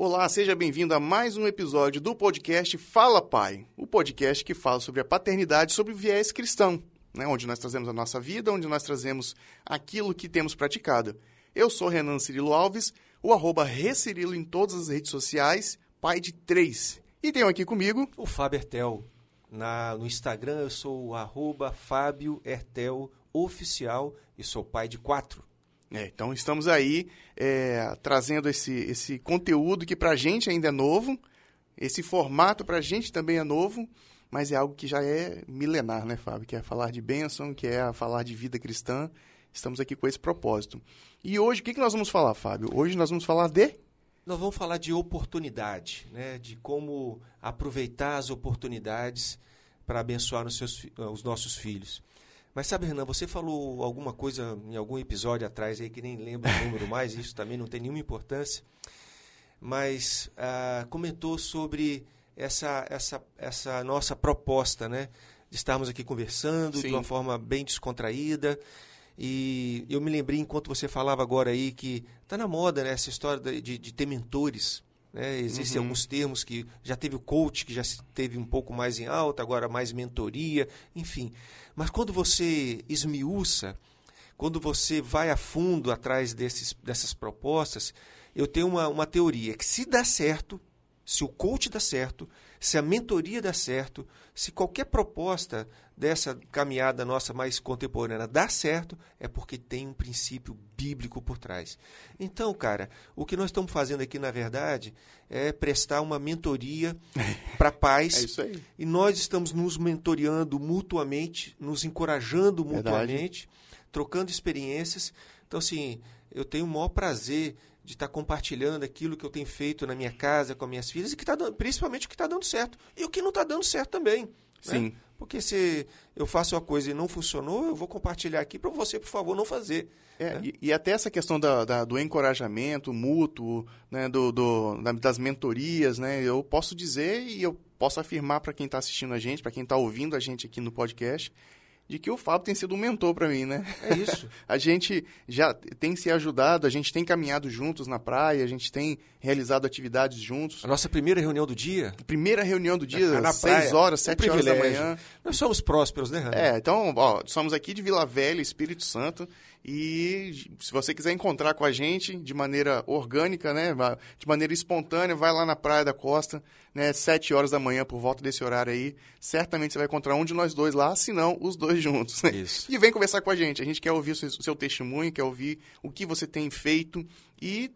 Olá, seja bem-vindo a mais um episódio do podcast Fala Pai, o podcast que fala sobre a paternidade sobre o viés cristão, né? onde nós trazemos a nossa vida, onde nós trazemos aquilo que temos praticado. Eu sou Renan Cirilo Alves, o arroba Recirilo em todas as redes sociais, pai de três. E tenho aqui comigo... O Fábio Ertel. Na, no Instagram eu sou o arroba Fábio Ertel Oficial e sou pai de quatro. É, então estamos aí é, trazendo esse, esse conteúdo que para a gente ainda é novo, esse formato para a gente também é novo, mas é algo que já é milenar, né, Fábio? Que é falar de bênção, que é falar de vida cristã. Estamos aqui com esse propósito. E hoje, o que, que nós vamos falar, Fábio? Hoje nós vamos falar de. Nós vamos falar de oportunidade, né? de como aproveitar as oportunidades para abençoar os, seus, os nossos filhos. Mas sabe, Renan, você falou alguma coisa em algum episódio atrás aí que nem lembro o número mais, isso também não tem nenhuma importância. Mas ah, comentou sobre essa, essa, essa nossa proposta, né? De estarmos aqui conversando Sim. de uma forma bem descontraída. E eu me lembrei, enquanto você falava agora aí, que está na moda né, essa história de, de ter mentores. Né? Existem uhum. alguns termos que já teve o coach, que já teve um pouco mais em alta, agora mais mentoria, enfim. Mas quando você esmiuça, quando você vai a fundo atrás desses, dessas propostas, eu tenho uma, uma teoria que se dá certo, se o coach dá certo, se a mentoria dá certo, se qualquer proposta dessa caminhada nossa mais contemporânea dá certo, é porque tem um princípio bíblico por trás. Então, cara, o que nós estamos fazendo aqui, na verdade, é prestar uma mentoria para pais. é isso aí. E nós estamos nos mentoreando mutuamente, nos encorajando mutuamente, verdade. trocando experiências. Então, assim, eu tenho o maior prazer de estar compartilhando aquilo que eu tenho feito na minha casa com as minhas filhas e que tá dando, principalmente o que está dando certo e o que não está dando certo também. Né? Sim. Né? Porque se eu faço uma coisa e não funcionou, eu vou compartilhar aqui para você, por favor, não fazer. É, né? e, e, até essa questão da, da, do encorajamento mútuo, né, do, do, das mentorias, né, eu posso dizer e eu posso afirmar para quem está assistindo a gente, para quem está ouvindo a gente aqui no podcast, de que o Fábio tem sido um mentor para mim, né? É isso. a gente já tem se ajudado, a gente tem caminhado juntos na praia, a gente tem realizado atividades juntos. A nossa primeira reunião do dia? Primeira reunião do dia, na seis horas, sete horas da manhã. Nós somos prósperos, né, Rani? É, então, ó, somos aqui de Vila Velha, Espírito Santo, e se você quiser encontrar com a gente de maneira orgânica, né, de maneira espontânea, vai lá na Praia da Costa, né, sete horas da manhã, por volta desse horário aí. Certamente você vai encontrar um de nós dois lá, se não, os dois juntos. Isso. E vem conversar com a gente. A gente quer ouvir o seu, o seu testemunho, quer ouvir o que você tem feito e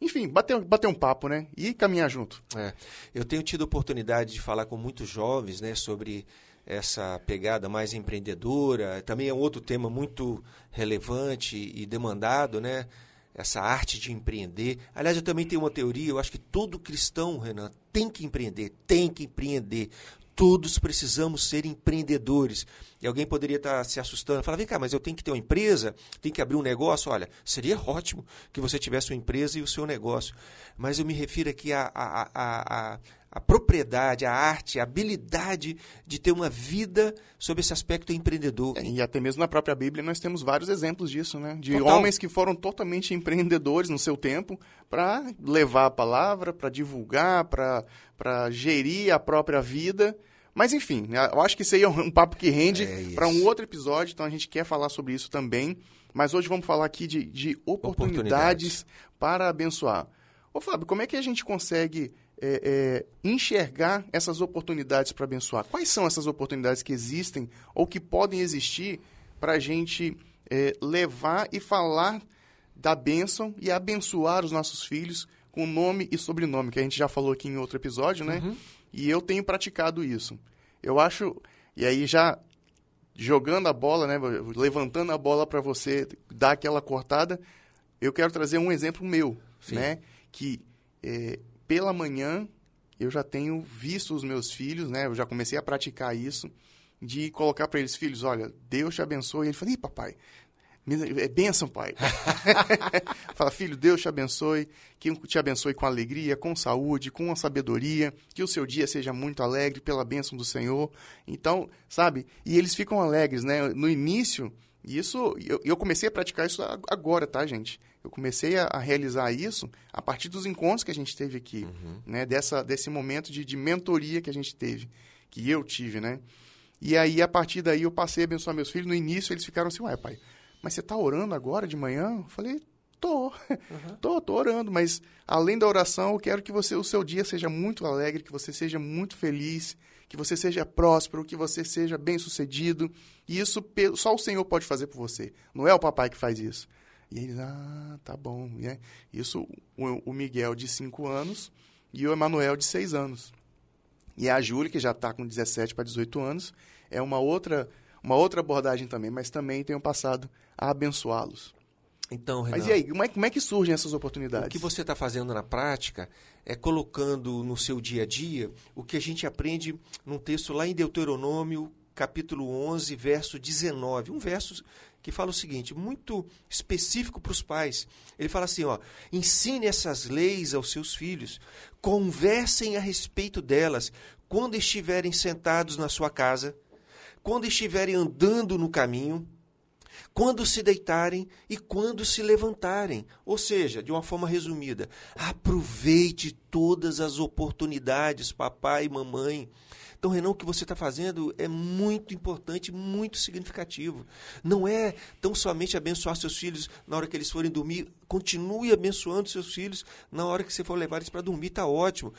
enfim, bater, bater um papo, né? E caminhar junto. É. Eu tenho tido oportunidade de falar com muitos jovens, né, sobre essa pegada mais empreendedora. Também é um outro tema muito relevante e demandado, né? Essa arte de empreender. Aliás, eu também tenho uma teoria, eu acho que todo cristão, Renan, tem que empreender, tem que empreender. Todos precisamos ser empreendedores. E alguém poderia estar se assustando, falar: vem cá, mas eu tenho que ter uma empresa, tenho que abrir um negócio. Olha, seria ótimo que você tivesse uma empresa e o seu negócio. Mas eu me refiro aqui a, a, a, a a propriedade, a arte, a habilidade de ter uma vida sob esse aspecto empreendedor. É, e até mesmo na própria Bíblia nós temos vários exemplos disso, né? De Total. homens que foram totalmente empreendedores no seu tempo para levar a palavra, para divulgar, para gerir a própria vida. Mas enfim, né, eu acho que isso aí é um papo que rende é para um outro episódio, então a gente quer falar sobre isso também. Mas hoje vamos falar aqui de, de oportunidades, oportunidades. para abençoar. Ô Fábio, como é que a gente consegue é, é, enxergar essas oportunidades para abençoar. Quais são essas oportunidades que existem ou que podem existir para a gente é, levar e falar da bênção e abençoar os nossos filhos com nome e sobrenome, que a gente já falou aqui em outro episódio, né? Uhum. E eu tenho praticado isso. Eu acho, e aí já jogando a bola, né, levantando a bola para você dar aquela cortada, eu quero trazer um exemplo meu, Sim. né, que é, pela manhã eu já tenho visto os meus filhos, né? Eu já comecei a praticar isso, de colocar para eles, filhos, olha, Deus te abençoe. E ele fala, ih, papai, é bênção, pai. Fala, filho, Deus te abençoe, que te abençoe com alegria, com saúde, com a sabedoria, que o seu dia seja muito alegre pela bênção do Senhor. Então, sabe? E eles ficam alegres, né? No início, isso, eu, eu comecei a praticar isso agora, tá, gente? Eu comecei a, a, realizar isso a partir dos encontros que a gente teve aqui, Uhum. né? Dessa, desse momento de, de mentoria que a gente teve, que eu tive, né? E aí, a partir daí, eu passei a abençoar meus filhos. No início, eles ficaram assim, ué, pai, mas você está orando agora de manhã? Eu falei, tô, Uhum. tô, tô orando, mas além da oração, eu quero que você, o seu dia seja muito alegre, que você seja muito feliz, que você seja próspero, que você seja bem-sucedido. E isso só o Senhor pode fazer por você. Não é o papai que faz isso. E eles, ah, tá bom. né? Isso, o, o Miguel de 5 anos e o Emanuel de 6 anos. E a Júlia, que já está com 17 para 18 anos, é uma outra, uma outra abordagem também, mas também tenho passado a abençoá-los. Então, Renan, Mas e aí, como é, como é que surgem essas oportunidades? o que você está fazendo na prática é colocando no seu dia a dia o que a gente aprende num texto lá em Deuteronômio, capítulo 11, verso 19. Um verso que fala o seguinte, muito específico para os pais. Ele fala assim, ó, ensine essas leis aos seus filhos, conversem a respeito delas quando estiverem sentados na sua casa, quando estiverem andando no caminho, quando se deitarem e quando se levantarem. Ou seja, de uma forma resumida, aproveite todas as oportunidades, papai e mamãe. Então, Renan, o que você está fazendo é muito importante, muito significativo. Não é tão somente abençoar seus filhos na hora que eles forem dormir. Continue abençoando seus filhos na hora que você for levar eles para dormir, está ótimo.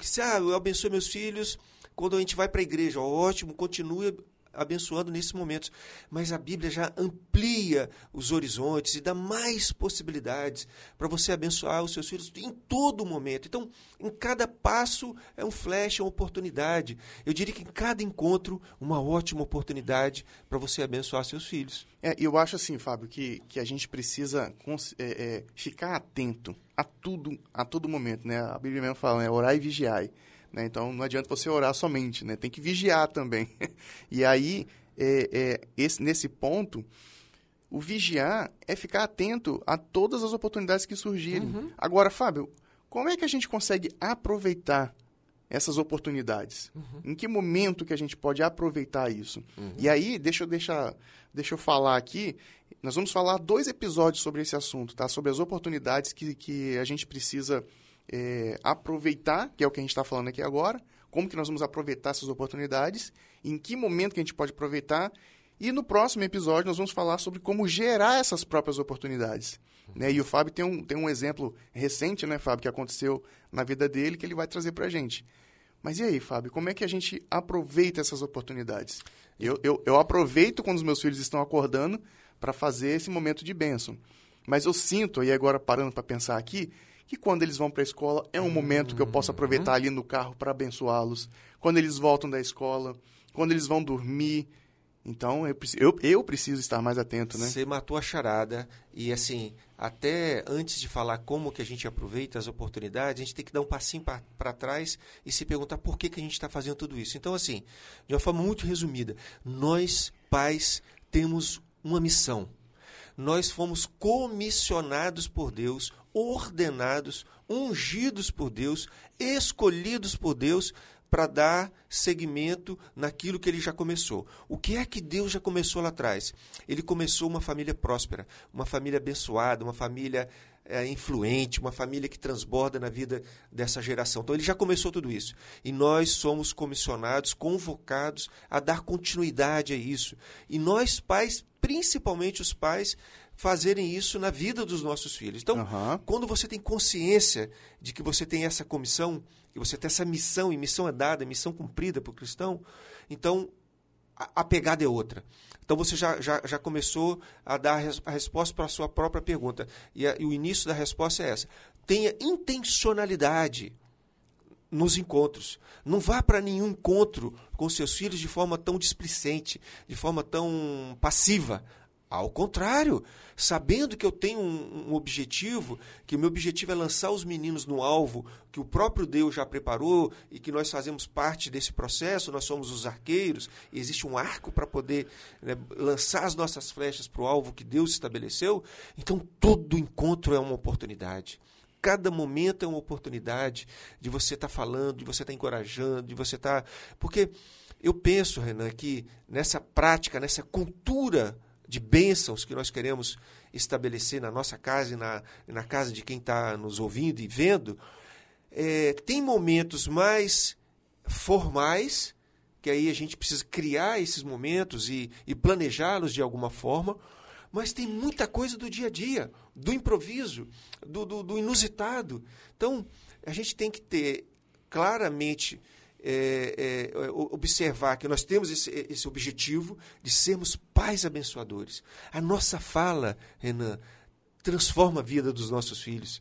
Se ah, eu abençoo meus filhos quando a gente vai para a igreja, ótimo, continue abençoando nesses momentos. Mas a Bíblia já amplia os horizontes e dá mais possibilidades para você abençoar os seus filhos em todo momento. Então, em cada passo é um flash, é uma oportunidade. Eu diria que em cada encontro, uma ótima oportunidade para você abençoar seus filhos. É, eu acho assim, Fábio, que, que a gente precisa é, é, ficar atento a tudo, a todo momento, né? A Bíblia mesmo fala, né? Orar e vigiar. Né? Então, não adianta você orar somente, né? Tem que vigiar também. e aí, é, é, esse, nesse ponto, o vigiar é ficar atento a todas as oportunidades que surgirem. Agora, Fábio, como é que a gente consegue aproveitar essas oportunidades? Em que momento que a gente pode aproveitar isso? E aí, deixa eu, deixar, deixa eu falar aqui, nós vamos falar dois episódios sobre esse assunto, tá? Sobre as oportunidades que, que a gente precisa é, aproveitar, que é o que a gente está falando aqui agora, como que nós vamos aproveitar essas oportunidades, em que momento que a gente pode aproveitar, e no próximo episódio nós vamos falar sobre como gerar essas próprias oportunidades. Né? E o Fábio tem um, tem um exemplo recente, né, Fábio, que aconteceu na vida dele, que ele vai trazer para a gente. Mas e aí, Fábio, como é que a gente aproveita essas oportunidades? Eu, eu, eu aproveito quando os meus filhos estão acordando para fazer esse momento de bênção. Mas eu sinto, e agora parando para pensar aqui, que quando eles vão para a escola é um momento que eu posso aproveitar ali no carro para abençoá-los. Quando eles voltam da escola, quando eles vão dormir. Então, eu, eu, eu preciso estar mais atento, né? Você matou a charada e assim, até antes de falar como que a gente aproveita as oportunidades, a gente tem que dar um passinho para trás e se perguntar por que, que a gente está fazendo tudo isso. Então, assim, de uma forma muito resumida, nós, pais, temos uma missão. Nós fomos comissionados por Deus, ordenados, ungidos por Deus, escolhidos por Deus para dar seguimento naquilo que ele já começou. O que é que Deus já começou lá atrás? Ele começou uma família próspera, uma família abençoada, uma família é, influente, uma família que transborda na vida dessa geração. Então ele já começou tudo isso. E nós somos comissionados, convocados a dar continuidade a isso. E nós, pais, principalmente os pais, fazerem isso na vida dos nossos filhos. Então, Aham. quando você tem consciência de que você tem essa comissão, que você tem essa missão, e missão é dada, missão cumprida para o cristão, então a, a pegada é outra. Então você já, já, já começou a dar a resposta para a sua própria pergunta. E, a- e o início da resposta é essa. Tenha intencionalidade nos encontros. Não vá para nenhum encontro com seus filhos de forma tão displicente, de forma tão passiva. Ao contrário, sabendo que eu tenho um, um objetivo, que o meu objetivo é lançar os meninos no alvo que o próprio Deus já preparou e que nós fazemos parte desse processo, nós somos os arqueiros, existe um arco para poder né, lançar as nossas flechas para o alvo que Deus estabeleceu. Então, todo encontro é uma oportunidade cada momento é uma oportunidade de você estar falando, de você estar encorajando, de você estar. Porque eu penso, Renan, que nessa prática, nessa cultura de bênçãos que nós queremos estabelecer na nossa casa e na, na casa de quem está nos ouvindo e vendo, é, tem momentos mais formais, que aí a gente precisa criar esses momentos e, e planejá-los de alguma forma, mas tem muita coisa do dia a dia, do improviso, do, do, do inusitado. Então, a gente tem que ter claramente é, é, observar que nós temos esse, esse objetivo de sermos pais abençoadores. A nossa fala, Renan, transforma a vida dos nossos filhos.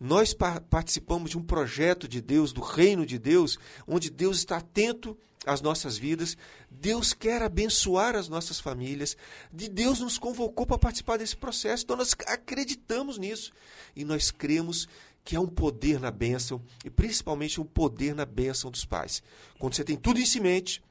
Nós pa participamos de um projeto de Deus, do reino de Deus, onde Deus está atento às nossas vidas, Deus quer abençoar as nossas famílias, de Deus nos convocou para participar desse processo, então nós acreditamos nisso e nós cremos que há um poder na bênção e principalmente um poder na bênção dos pais. Quando você tem tudo isso em mente,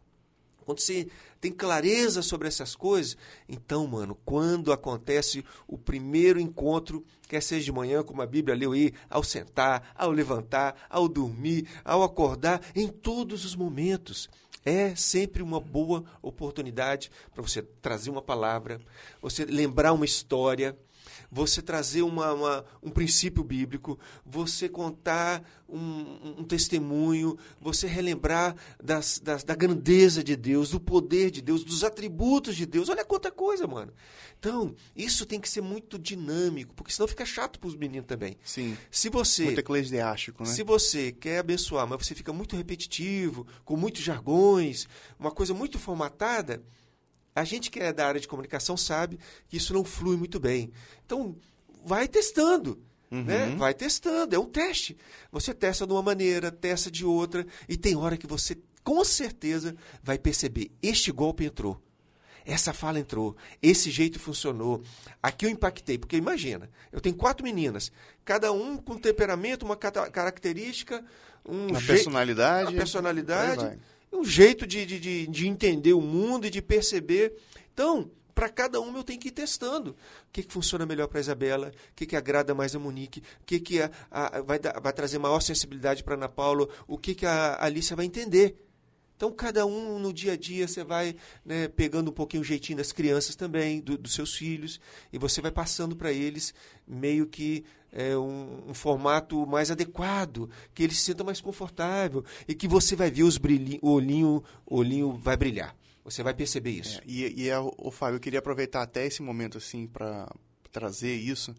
quando você tem clareza sobre essas coisas, então, mano, quando acontece o primeiro encontro, quer seja de manhã, como a Bíblia leu aí, ao sentar, ao levantar, ao dormir, ao acordar, em todos os momentos, é sempre uma boa oportunidade para você trazer uma palavra, você lembrar uma história, você trazer uma, uma, um princípio bíblico, você contar um, um testemunho, você relembrar das, das, da grandeza de Deus, do poder de Deus, dos atributos de Deus. Olha quanta coisa, mano. Então, isso tem que ser muito dinâmico, porque senão fica chato para os meninos também. Sim. Se você, muito eclesiástico, né? Se você quer abençoar, mas você fica muito repetitivo, com muitos jargões, uma coisa muito formatada, a gente que é da área de comunicação sabe que isso não flui muito bem. Então, vai testando. Uhum. Né? Vai testando, é um teste. Você testa de uma maneira, testa de outra, e tem hora que você, com certeza, vai perceber: este golpe entrou. Essa fala entrou, esse jeito funcionou. Aqui eu impactei, porque imagina, eu tenho quatro meninas, cada um com temperamento, uma característica, um uma personalidade, uma personalidade um jeito de, de, de, entender o mundo e de perceber. Então, para cada um eu tenho que ir testando. O que, que funciona melhor para a Isabela? O que, que agrada mais a Monique? O que, que a, a, vai, vai trazer maior sensibilidade para a Ana Paula? O que, que a Alicia vai entender? Então, cada um no dia a dia você vai né, pegando um pouquinho o jeitinho das crianças também, do, dos seus filhos, e você vai passando para eles meio que é, um, um, formato mais adequado, que eles se sintam mais confortável e que você vai ver os brilhinhos, o olhinho, o olhinho vai brilhar. Você vai perceber isso. É, e, e é, o Fábio, eu queria aproveitar até esse momento assim para trazer isso,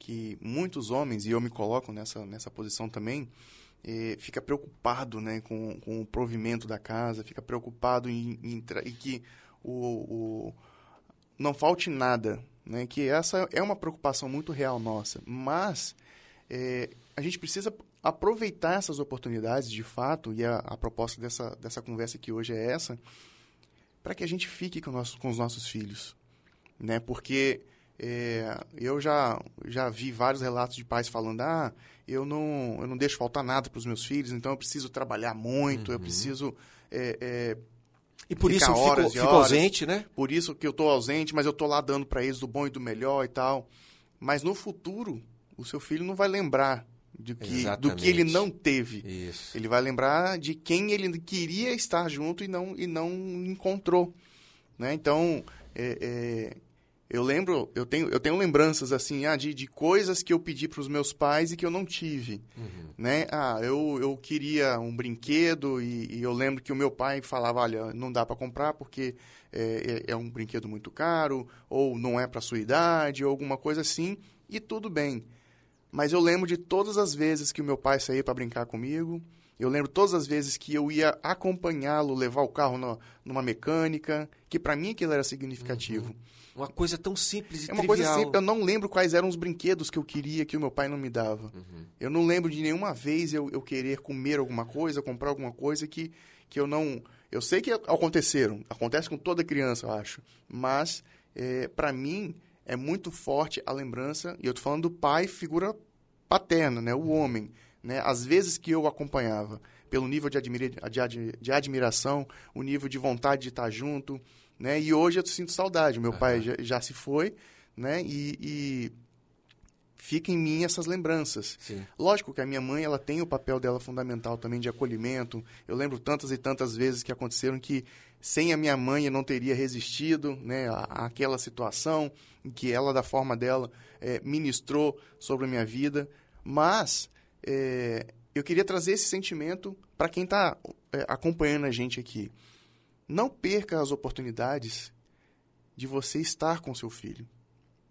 que muitos homens, e eu me coloco nessa, nessa posição também, fica preocupado né, com, com o provimento da casa, fica preocupado em, em, em que o, o, não falte nada. Né, que essa é uma preocupação muito real nossa. Mas eh, a gente precisa aproveitar essas oportunidades de fato, e a, a proposta dessa, dessa conversa aqui hoje é essa, para que a gente fique com, nosso, com os nossos filhos. Né? Porque é, eu já, já vi vários relatos de pais falando: ah, eu não, eu não deixo faltar nada para os meus filhos, então eu preciso trabalhar muito, uhum. eu preciso. É, é, e por isso eu fico, fico ausente, né? Por isso que eu estou ausente, mas eu estou lá dando para eles do bom e do melhor e tal. Mas no futuro, o seu filho não vai lembrar de que, do que ele não teve. Isso. Ele vai lembrar de quem ele queria estar junto e não, e não encontrou. Né? Então, é, é, eu lembro, eu tenho, eu tenho lembranças assim, ah, de, de coisas que eu pedi para os meus pais e que eu não tive, uhum. né? Ah, eu, eu queria um brinquedo e, e, eu lembro que o meu pai falava, olha, não dá para comprar porque é, é, é, um brinquedo muito caro ou não é para sua idade ou alguma coisa assim e tudo bem. Mas eu lembro de todas as vezes que o meu pai saía para brincar comigo. Eu lembro todas as vezes que eu ia acompanhá-lo, levar o carro numa mecânica, que para mim aquilo era significativo. Uhum. Uma coisa tão simples e É uma trivial. coisa simples. Eu não lembro quais eram os brinquedos que eu queria que o meu pai não me dava. Uhum. Eu não lembro de nenhuma vez eu, eu querer comer alguma coisa, comprar alguma coisa que, que eu não... Eu sei que aconteceram. Acontece com toda criança, eu acho. Mas, é, para mim, é muito forte a lembrança... E eu tô falando do pai, figura paterna, né? O homem. Né? Às vezes que eu acompanhava, pelo nível de, admira, de, de admiração, o nível de vontade de estar junto né? E hoje eu sinto saudade. Meu uhum. pai já, já, se foi, né? E, e fica em mim essas lembranças. Sim. Lógico que a minha mãe ela tem o papel dela fundamental também de acolhimento. Eu lembro tantas e tantas vezes que aconteceram que sem a minha mãe eu não teria resistido né, à, àquela situação em que ela, da forma dela, é, ministrou sobre a minha vida. Mas é, eu queria trazer esse sentimento para quem está é, acompanhando a gente aqui. Não perca as oportunidades de você estar com seu filho.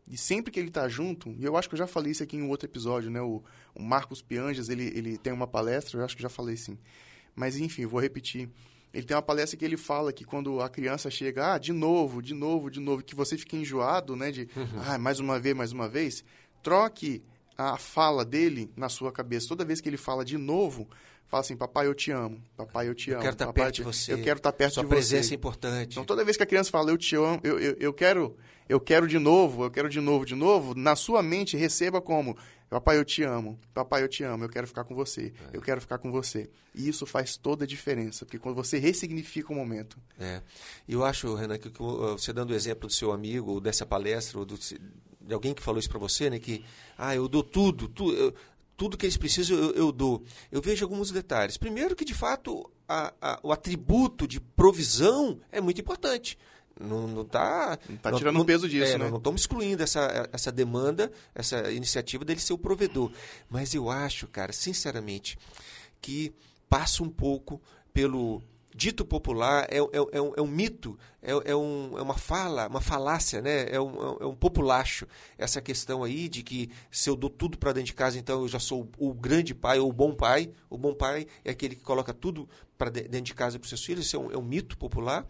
E sempre que ele está junto, e eu acho que eu já falei isso aqui em um outro episódio, né? O, o Marcos Pianges, ele, ele tem uma palestra, eu acho que já falei sim. Mas enfim, vou repetir. Ele tem uma palestra que ele fala que quando a criança chega, ah, de novo, de novo, de novo, que você fica enjoado, né? De, uhum. ah, mais uma vez, mais uma vez. Troque a fala dele na sua cabeça. Toda vez que ele fala de novo, fala assim, papai, eu te amo. Papai, eu te amo. Eu quero estar papai, perto de você. Eu quero estar perto Sua de você. Sua presença é importante. Então, toda vez que a criança fala, eu te amo, eu, eu, eu quero eu quero de novo, eu quero de novo, de novo, na sua mente receba como, papai, eu te amo, papai, eu te amo, eu quero ficar com você, é. eu quero ficar com você. E isso faz toda a diferença, porque quando você ressignifica o momento. É. E eu acho, Renan, que você dando o exemplo do seu amigo, ou dessa palestra, ou do, de alguém que falou isso para você, né, que, ah, eu dou tudo, tu, eu, tudo que eles precisam eu, eu, dou. Eu vejo alguns detalhes. Primeiro que, de fato, a, a, o atributo de provisão é muito importante. Não, não tá. Não tá tirando o peso disso, é, né? Não estamos excluindo essa, essa demanda, essa iniciativa dele ser o provedor. Mas eu acho, cara, sinceramente, que passa um pouco pelo dito popular é, é, é, um, é um, mito, é, é, um, é, uma fala, uma falácia, né? é, um, é um populacho. Essa questão aí de que se eu dou tudo para dentro de casa, então eu já sou o grande pai ou o bom pai. O bom pai é aquele que coloca tudo para dentro de casa para os seus filhos. Isso é um, é um mito popular,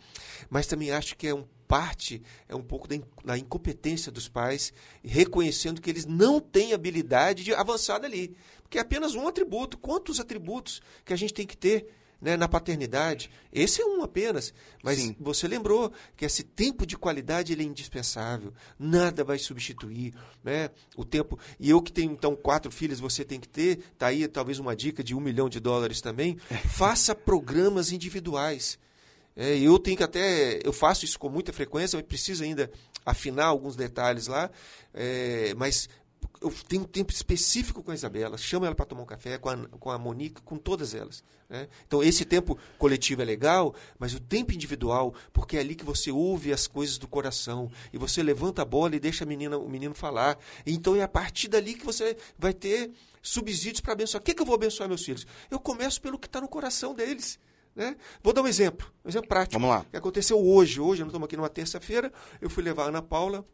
mas também acho que é um parte, é um pouco da, da incompetência dos pais, reconhecendo que eles não têm habilidade de avançar dali. Porque é apenas um atributo. Quantos atributos que a gente tem que ter? Né, na paternidade. Esse é um apenas. Mas Sim. você lembrou que esse tempo de qualidade ele é indispensável. Nada vai substituir né, o tempo. E eu que tenho, então, quatro filhos, você tem que ter. Está aí talvez uma dica de um milhão de dólares também. Faça programas individuais. É, eu tenho que até. Eu faço isso com muita frequência, mas preciso ainda afinar alguns detalhes lá. É, mas eu tenho um tempo específico com a Isabela, chamo ela para tomar um café, com a, com a Monique, com todas elas. Né? Então, esse tempo coletivo é legal, mas o tempo individual, porque é ali que você ouve as coisas do coração, e você levanta a bola e deixa a menina, o menino falar. Então, é a partir dali que você vai ter subsídios para abençoar. O que, que eu vou abençoar meus filhos? Eu começo pelo que está no coração deles. Né? Vou dar um exemplo, um exemplo prático. Vamos lá. Que aconteceu hoje. Hoje, nós estamos aqui numa terça-feira, eu fui levar a Ana Paula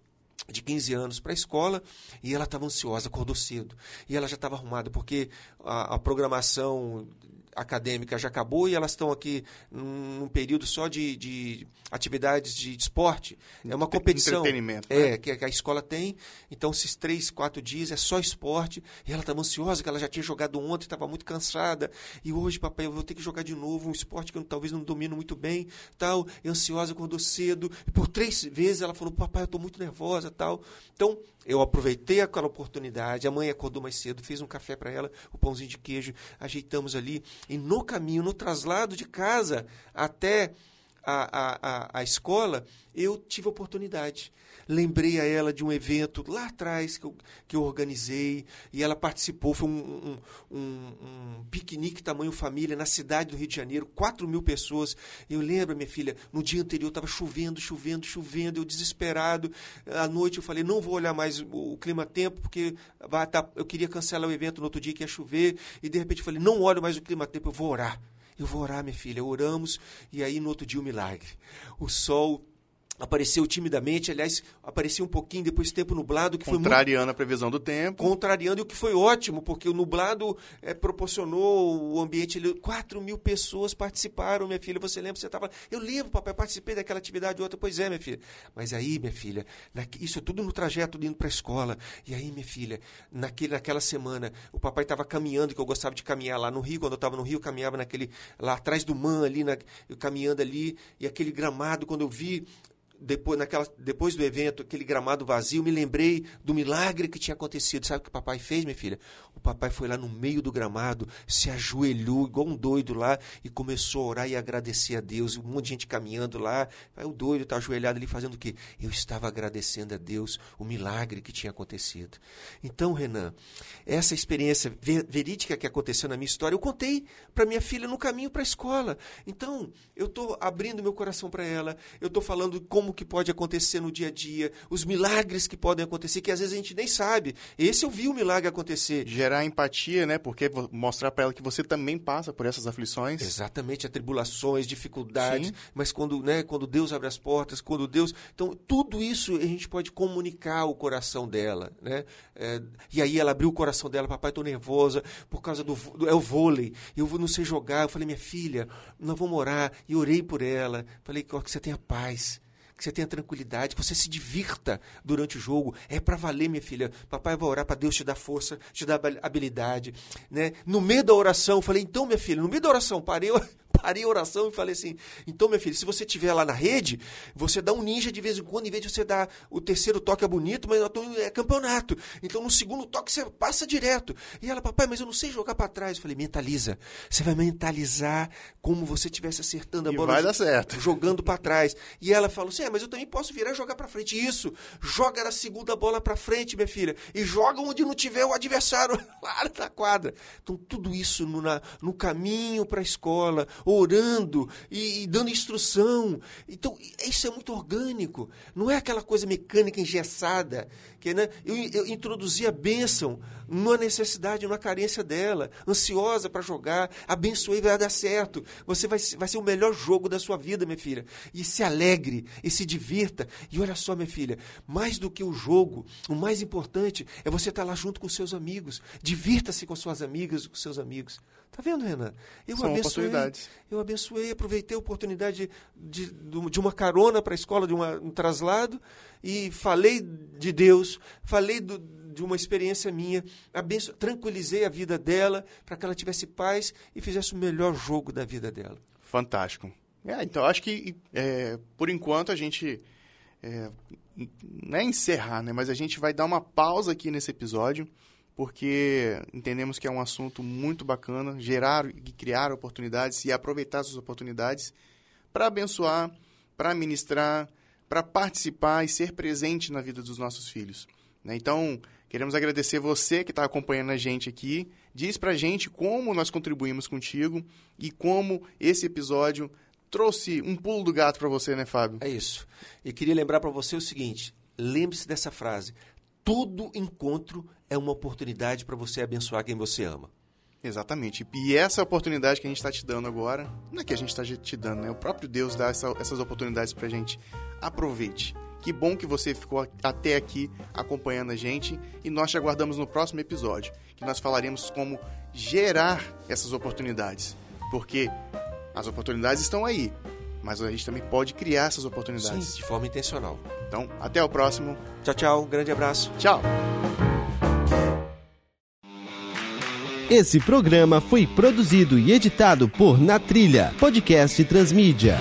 de 15 anos para a escola e ela estava ansiosa, acordou cedo. E ela já estava arrumada, porque a, a programação acadêmica já acabou e elas estão aqui num período só de, de atividades de esporte. É uma competição. Entretenimento. É, né? que a escola tem. Então, esses três, quatro dias é só esporte. E ela estava ansiosa, que ela já tinha jogado ontem, estava muito cansada. E hoje, papai, eu vou ter que jogar de novo um esporte que eu talvez não domino muito bem. tal. E ansiosa, acordou cedo. E por três vezes ela falou, papai, eu estou muito nervosa. tal. Então, eu aproveitei aquela oportunidade. A mãe acordou mais cedo, fez um café para ela, o pãozinho de queijo, ajeitamos ali. E no caminho, no traslado de casa até a, a, a, escola, eu tive a oportunidade lembrei a ela de um evento lá atrás que eu, que eu organizei e ela participou. Foi um, um, um, um piquenique tamanho família na cidade do Rio de Janeiro, 4 mil pessoas. Eu lembro, minha filha, no dia anterior estava chovendo, chovendo, chovendo, eu desesperado. À noite eu falei, não vou olhar mais o, clima-tempo, porque vai tá, eu queria cancelar o evento no outro dia que ia chover. E de repente eu falei, não olho mais o clima-tempo, eu vou orar. Eu vou orar, minha filha. Oramos e aí no outro dia o um milagre. O sol apareceu timidamente, aliás, apareceu um pouquinho depois tempo nublado que contrariando muito, a previsão do tempo, contrariando o que foi ótimo, porque o nublado é, proporcionou o ambiente. 4 mil pessoas participaram, minha filha. Você lembra? Você estava? Eu lembro, papai, participei daquela atividade outra. Pois é, minha filha. Mas aí, minha filha, na, isso é tudo no trajeto indo para a escola. E aí, minha filha, naquele, naquela semana, o papai estava caminhando, que eu gostava de caminhar lá no Rio. Quando eu estava no Rio, eu caminhava naquele lá atrás do Man ali, na, caminhando ali, e aquele gramado. Quando eu vi depois, naquela, depois do evento, aquele gramado vazio, me lembrei do milagre que tinha acontecido. Sabe o que o papai fez, minha filha? O papai foi lá no meio do gramado, se ajoelhou igual um doido lá e começou a orar e agradecer a Deus. Um monte de gente caminhando lá. Aí o doido está ajoelhado ali fazendo o quê? Eu estava agradecendo a Deus o milagre que tinha acontecido. Então, Renan, essa experiência verídica que aconteceu na minha história, eu contei para minha filha no caminho para a escola. Então, eu estou abrindo meu coração para ela, eu estou falando como que pode acontecer no dia a dia, os milagres que podem acontecer, que às vezes a gente nem sabe. Esse eu vi o milagre acontecer. Gerar empatia, né? Porque mostrar para ela que você também passa por essas aflições. Exatamente, atribulações, dificuldades, Sim. mas quando, né, quando Deus abre as portas, quando Deus. Então, tudo isso a gente pode comunicar o coração dela, né? É, e aí ela abriu o coração dela, papai, estou nervosa por causa do, do, é o vôlei, eu não sei jogar. Eu falei, minha filha, nós vamos orar. E orei por ela. Falei que você tenha paz que você tenha tranquilidade, que você se divirta durante o jogo. É para valer, minha filha. Papai vai orar para Deus te dar força, te dar habilidade. Né? No meio da oração, eu falei, então, minha filha, no meio da oração, parei, parei a oração e falei assim: então, minha filha, se você estiver lá na rede, você dá um ninja de vez em quando, em vez de você dar o terceiro toque é bonito, mas é campeonato. Então, no segundo toque, você passa direto. E ela, papai, mas eu não sei jogar para trás. Eu falei: mentaliza. Você vai mentalizar como você estivesse acertando a e bola. Vai dar certo. Jogando para trás. E ela falou assim: é, mas eu também posso virar e jogar para frente. Isso. Joga a segunda bola para frente, minha filha. E joga onde não tiver o adversário lá na quadra. Então, tudo isso no, na, no caminho para a escola orando e, e, dando instrução. Então, isso é muito orgânico. Não é aquela coisa mecânica engessada. Que, né, eu, eu introduzi a bênção numa necessidade, numa carência dela, ansiosa para jogar, abençoei, vai dar certo. Você vai, vai ser o melhor jogo da sua vida, minha filha. E se alegre, e se divirta. E olha só, minha filha, mais do que o jogo, o mais importante é você estar lá junto com seus amigos. Divirta-se com suas amigas, com seus amigos. Tá vendo, Renan? Eu São abençoei, eu abençoei, aproveitei a oportunidade de, de, de uma carona para a escola, de uma, um traslado, e falei de Deus, falei do, de uma experiência minha, abenço, tranquilizei a vida dela para que ela tivesse paz e fizesse o melhor jogo da vida dela. Fantástico. É, então, acho que, é, por enquanto, a gente. É, não é encerrar, né? Mas a gente vai dar uma pausa aqui nesse episódio porque entendemos que é um assunto muito bacana, gerar e criar oportunidades e aproveitar essas oportunidades para abençoar, para ministrar, para participar e ser presente na vida dos nossos filhos. Né? Então, queremos agradecer você que está acompanhando a gente aqui. Diz para a gente como nós contribuímos contigo e como esse episódio trouxe um pulo do gato para você, né, Fábio? É isso. E queria lembrar para você o seguinte: lembre-se dessa frase. Todo encontro é uma oportunidade para você abençoar quem você ama. Exatamente. E essa oportunidade que a gente está te dando agora, não é que a gente está te dando, né? O próprio Deus dá essa, essas oportunidades para gente. Aproveite. Que bom que você ficou até aqui acompanhando a gente e nós te aguardamos no próximo episódio, que nós falaremos como gerar essas oportunidades. Porque as oportunidades estão aí, mas a gente também pode criar essas oportunidades. Sim, de forma intencional. Então, até o próximo. Tchau, tchau. Um grande abraço. Tchau. Esse programa foi produzido e editado por Na Trilha, podcast Transmídia.